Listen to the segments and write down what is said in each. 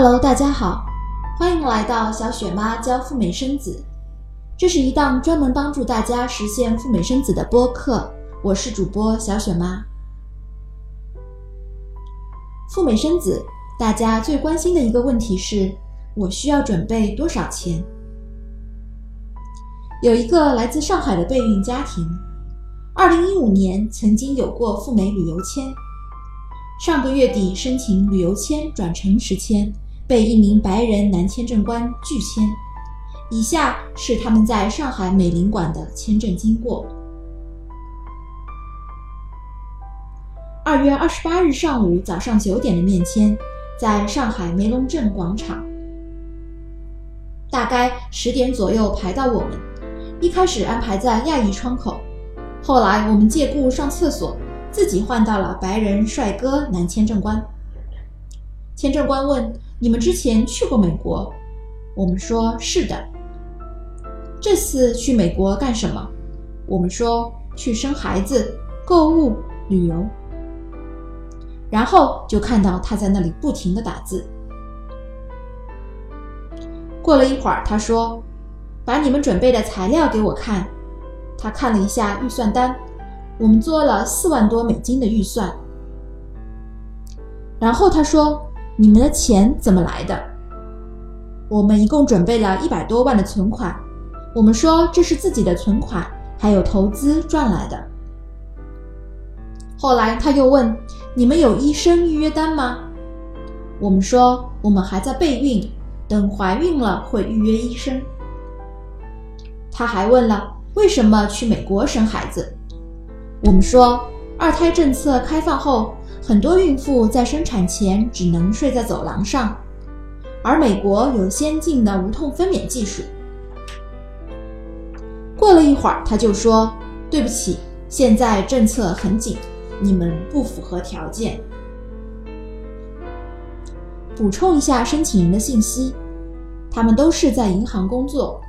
Hello，大家好，欢迎来到小雪妈教赴美生子。这是一档专门帮助大家实现赴美生子的播客，我是主播小雪妈。赴美生子，大家最关心的一个问题是：我需要准备多少钱？有一个来自上海的备孕家庭，二零一五年曾经有过赴美旅游签。上个月底申请旅游签转成实签，被一名白人男签证官拒签。以下是他们在上海美领馆的签证经过：二月二十八日上午早上九点的面签，在上海梅龙镇广场，大概十点左右排到我们。一开始安排在亚裔窗口，后来我们借故上厕所。自己换到了白人帅哥男签证官。签证官问：“你们之前去过美国？”我们说：“是的。”这次去美国干什么？我们说：“去生孩子、购物、旅游。”然后就看到他在那里不停的打字。过了一会儿，他说：“把你们准备的材料给我看。”他看了一下预算单。我们做了四万多美金的预算，然后他说：“你们的钱怎么来的？”我们一共准备了一百多万的存款。我们说这是自己的存款，还有投资赚来的。后来他又问：“你们有医生预约单吗？”我们说：“我们还在备孕，等怀孕了会预约医生。”他还问了：“为什么去美国生孩子？”我们说，二胎政策开放后，很多孕妇在生产前只能睡在走廊上，而美国有先进的无痛分娩技术。过了一会儿，他就说：“对不起，现在政策很紧，你们不符合条件。”补充一下申请人的信息，他们都是在银行工作，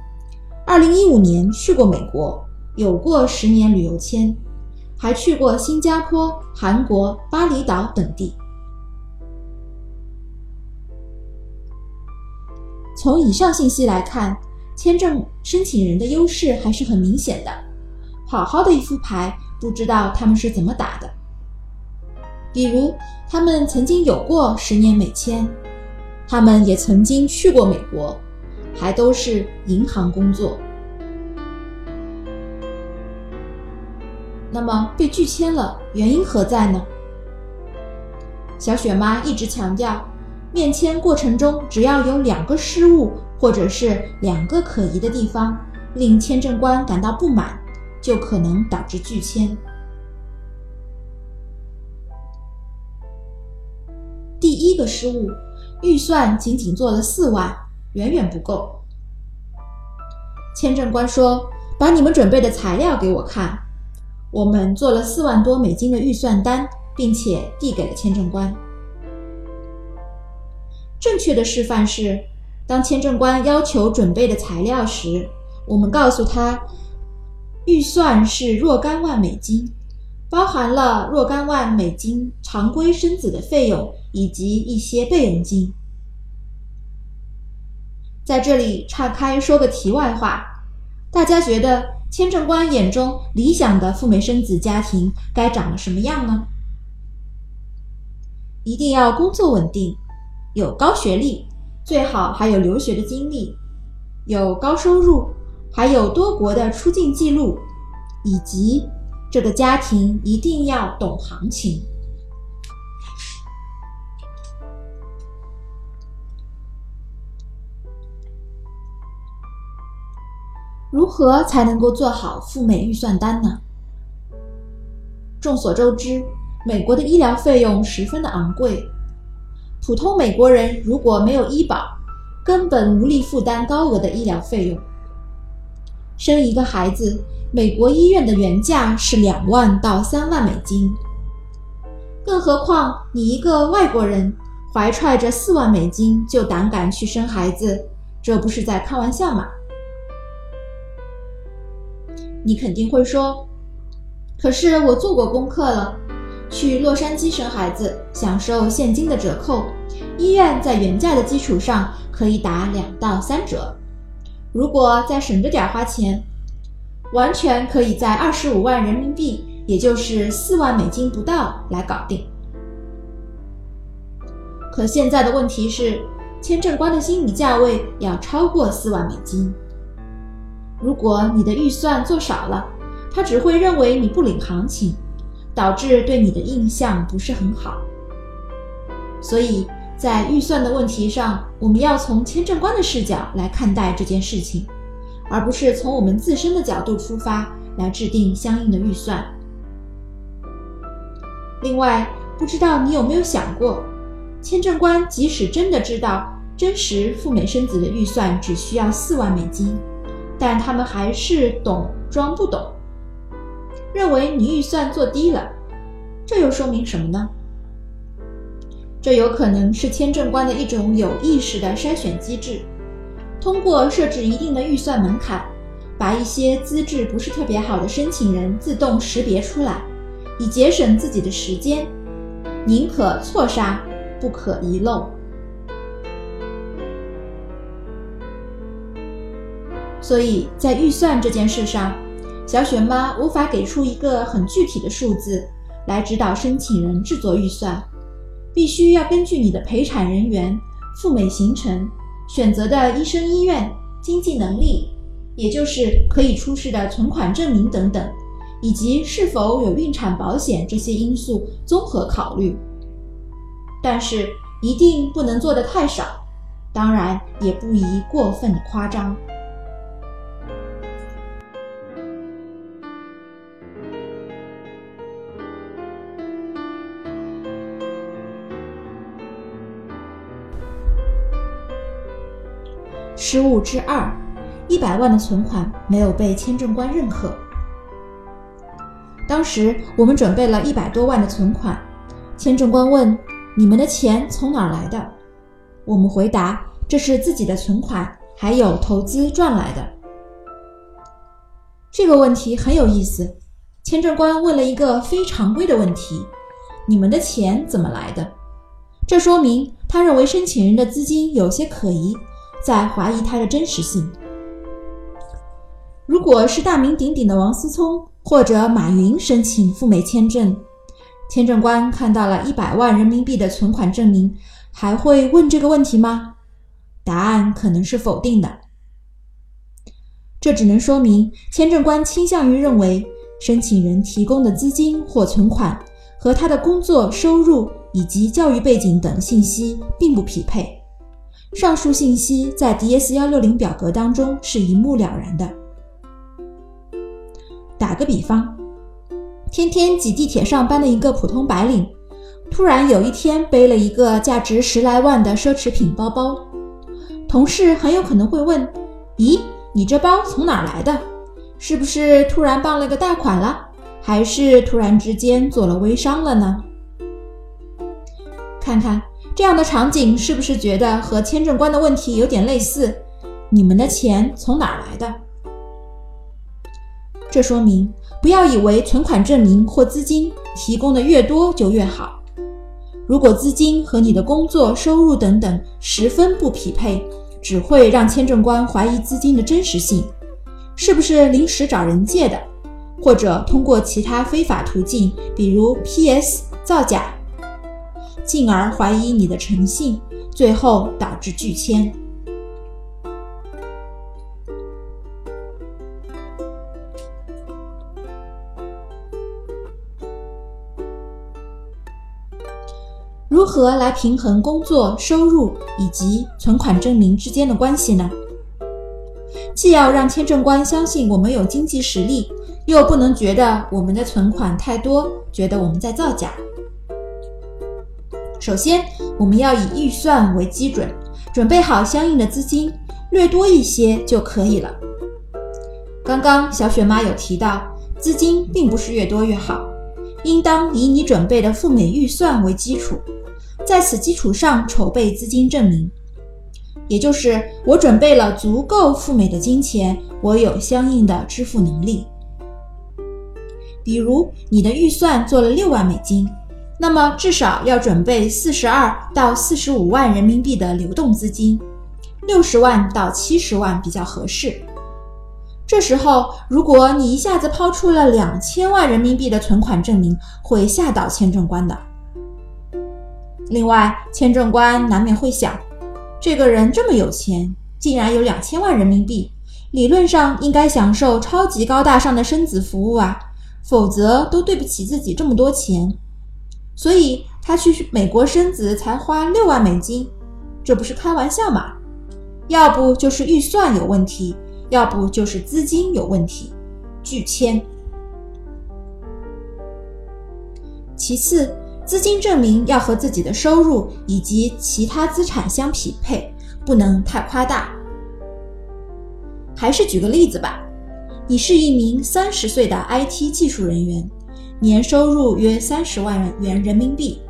二零一五年去过美国，有过十年旅游签。还去过新加坡、韩国、巴厘岛等地。从以上信息来看，签证申请人的优势还是很明显的。好好的一副牌，不知道他们是怎么打的。比如，他们曾经有过十年美签，他们也曾经去过美国，还都是银行工作。那么被拒签了，原因何在呢？小雪妈一直强调，面签过程中只要有两个失误，或者是两个可疑的地方，令签证官感到不满，就可能导致拒签。第一个失误，预算仅仅做了四万，远远不够。签证官说：“把你们准备的材料给我看。”我们做了四万多美金的预算单，并且递给了签证官。正确的示范是，当签证官要求准备的材料时，我们告诉他，预算是若干万美金，包含了若干万美金常规生子的费用以及一些备用金。在这里岔开说个题外话，大家觉得？签证官眼中理想的赴美生子家庭该长什么样呢？一定要工作稳定，有高学历，最好还有留学的经历，有高收入，还有多国的出境记录，以及这个家庭一定要懂行情。如何才能够做好赴美预算单呢？众所周知，美国的医疗费用十分的昂贵，普通美国人如果没有医保，根本无力负担高额的医疗费用。生一个孩子，美国医院的原价是两万到三万美金，更何况你一个外国人怀揣着四万美金就胆敢去生孩子，这不是在开玩笑吗？你肯定会说：“可是我做过功课了，去洛杉矶生孩子，享受现金的折扣，医院在原价的基础上可以打两到三折。如果再省着点花钱，完全可以在二十五万人民币，也就是四万美金不到来搞定。可现在的问题是，签证官的心理价位要超过四万美金。如果你的预算做少了，他只会认为你不领行情。导致对你的印象不是很好，所以在预算的问题上，我们要从签证官的视角来看待这件事情，而不是从我们自身的角度出发来制定相应的预算。另外，不知道你有没有想过，签证官即使真的知道真实赴美生子的预算只需要四万美金，但他们还是懂装不懂。认为你预算做低了，这又说明什么呢？这有可能是签证官的一种有意识的筛选机制，通过设置一定的预算门槛，把一些资质不是特别好的申请人自动识别出来，以节省自己的时间。宁可错杀，不可遗漏。所以在预算这件事上。小雪妈无法给出一个很具体的数字来指导申请人制作预算，必须要根据你的陪产人员、赴美行程、选择的医生医院、经济能力，也就是可以出示的存款证明等等，以及是否有孕产保险这些因素综合考虑。但是一定不能做得太少，当然也不宜过分的夸张。失误之二，一百万的存款没有被签证官认可。当时我们准备了一百多万的存款，签证官问：“你们的钱从哪儿来的？”我们回答：“这是自己的存款，还有投资赚来的。”这个问题很有意思，签证官问了一个非常规的问题：“你们的钱怎么来的？”这说明他认为申请人的资金有些可疑。在怀疑它的真实性。如果是大名鼎鼎的王思聪或者马云申请赴美签证，签证官看到了一百万人民币的存款证明，还会问这个问题吗？答案可能是否定的。这只能说明签证官倾向于认为申请人提供的资金或存款和他的工作收入以及教育背景等信息并不匹配。上述信息在 DS 幺六零表格当中是一目了然的。打个比方，天天挤地铁上班的一个普通白领，突然有一天背了一个价值十来万的奢侈品包包，同事很有可能会问：“咦，你这包从哪来的？是不是突然傍了个大款了？还是突然之间做了微商了呢？”看看。这样的场景是不是觉得和签证官的问题有点类似？你们的钱从哪来的？这说明不要以为存款证明或资金提供的越多就越好。如果资金和你的工作收入等等十分不匹配，只会让签证官怀疑资金的真实性，是不是临时找人借的，或者通过其他非法途径，比如 PS 造假。进而怀疑你的诚信，最后导致拒签。如何来平衡工作收入以及存款证明之间的关系呢？既要让签证官相信我们有经济实力，又不能觉得我们的存款太多，觉得我们在造假。首先，我们要以预算为基准，准备好相应的资金，略多一些就可以了。刚刚小雪妈有提到，资金并不是越多越好，应当以你准备的赴美预算为基础，在此基础上筹备资金证明，也就是我准备了足够赴美的金钱，我有相应的支付能力。比如，你的预算做了六万美金。那么至少要准备四十二到四十五万人民币的流动资金，六十万到七十万比较合适。这时候，如果你一下子抛出了两千万人民币的存款证明，会吓到签证官的。另外，签证官难免会想，这个人这么有钱，竟然有两千万人民币，理论上应该享受超级高大上的生子服务啊，否则都对不起自己这么多钱。所以他去美国生子才花六万美金，这不是开玩笑吗？要不就是预算有问题，要不就是资金有问题，拒签。其次。资金证明要和自己的收入以及其他资产相匹配，不能太夸大。还是举个例子吧，你是一名三十岁的 IT 技术人员，年收入约三十万元人民币，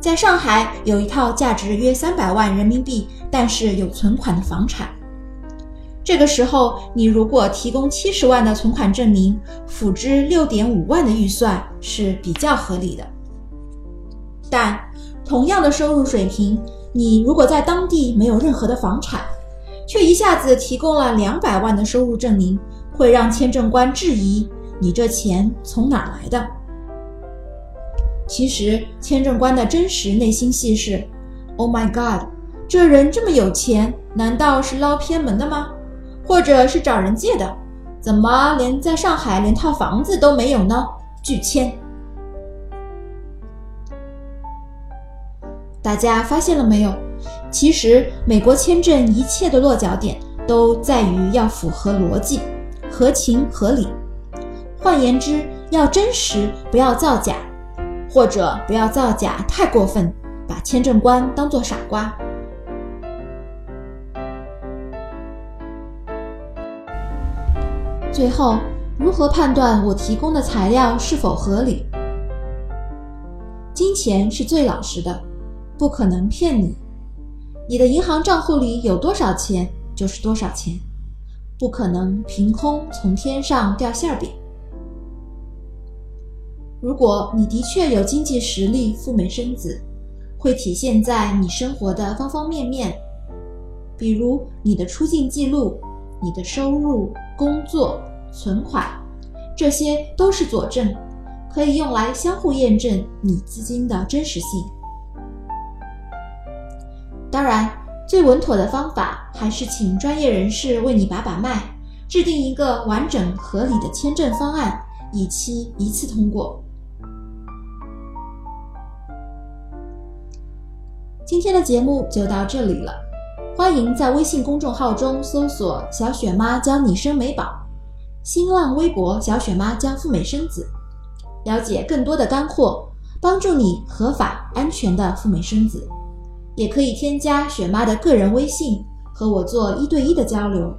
在上海有一套价值约三百万人民币但是有存款的房产。这个时候，你如果提供七十万的存款证明，辅之六点五万的预算是比较合理的。但同样的收入水平，你如果在当地没有任何的房产，却一下子提供了两百万的收入证明，会让签证官质疑你这钱从哪来的。其实，签证官的真实内心戏是：Oh my God，这人这么有钱，难道是捞偏门的吗？或者是找人借的？怎么连在上海连套房子都没有呢？拒签。大家发现了没有？其实美国签证一切的落脚点都在于要符合逻辑、合情合理。换言之，要真实，不要造假，或者不要造假太过分，把签证官当做傻瓜。最后，如何判断我提供的材料是否合理？金钱是最老实的。不可能骗你，你的银行账户里有多少钱就是多少钱，不可能凭空从天上掉馅饼。如果你的确有经济实力赴美生子，会体现在你生活的方方面面，比如你的出境记录、你的收入、工作、存款，这些都是佐证，可以用来相互验证你资金的真实性。当然，最稳妥的方法还是请专业人士为你把把脉，制定一个完整合理的签证方案，以期一次通过。今天的节目就到这里了，欢迎在微信公众号中搜索“小雪妈教你生美宝”，新浪微博“小雪妈教赴美生子”，了解更多的干货，帮助你合法安全的赴美生子。也可以添加雪妈的个人微信，和我做一对一的交流。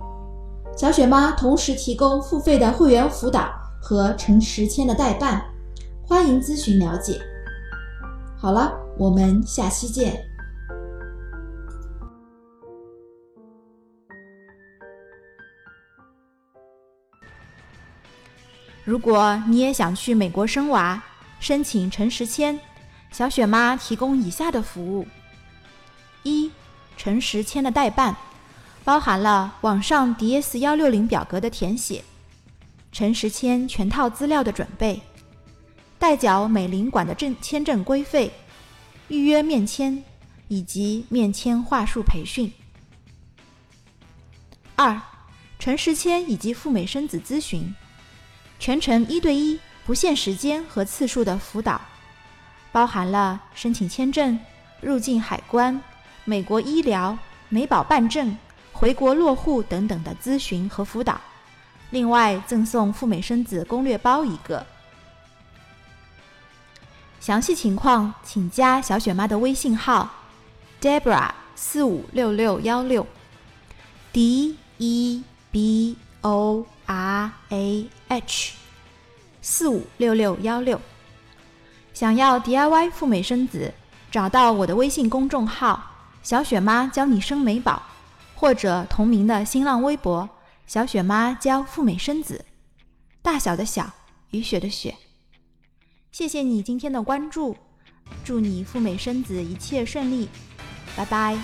小雪妈同时提供付费的会员辅导和成十签的代办，欢迎咨询了解。好了，我们下期见。如果你也想去美国生娃，申请陈时签，小雪妈提供以下的服务。一，陈实签的代办，包含了网上 DS 幺六零表格的填写，陈实签全套资料的准备，代缴美领馆的证签证规费，预约面签以及面签话术培训。二，陈时签以及赴美生子咨询，全程一对一不限时间和次数的辅导，包含了申请签证、入境海关。美国医疗、美保办证、回国落户等等的咨询和辅导，另外赠送赴美生子攻略包一个。详细情况请加小雪妈的微信号：Debra 四五六六幺六，D E B O R A H 四五六六幺六。想要 DIY 赴美生子，找到我的微信公众号。小雪妈教你生美宝，或者同名的新浪微博“小雪妈教赴美生子”，大小的小，雨雪的雪。谢谢你今天的关注，祝你赴美生子一切顺利，拜拜。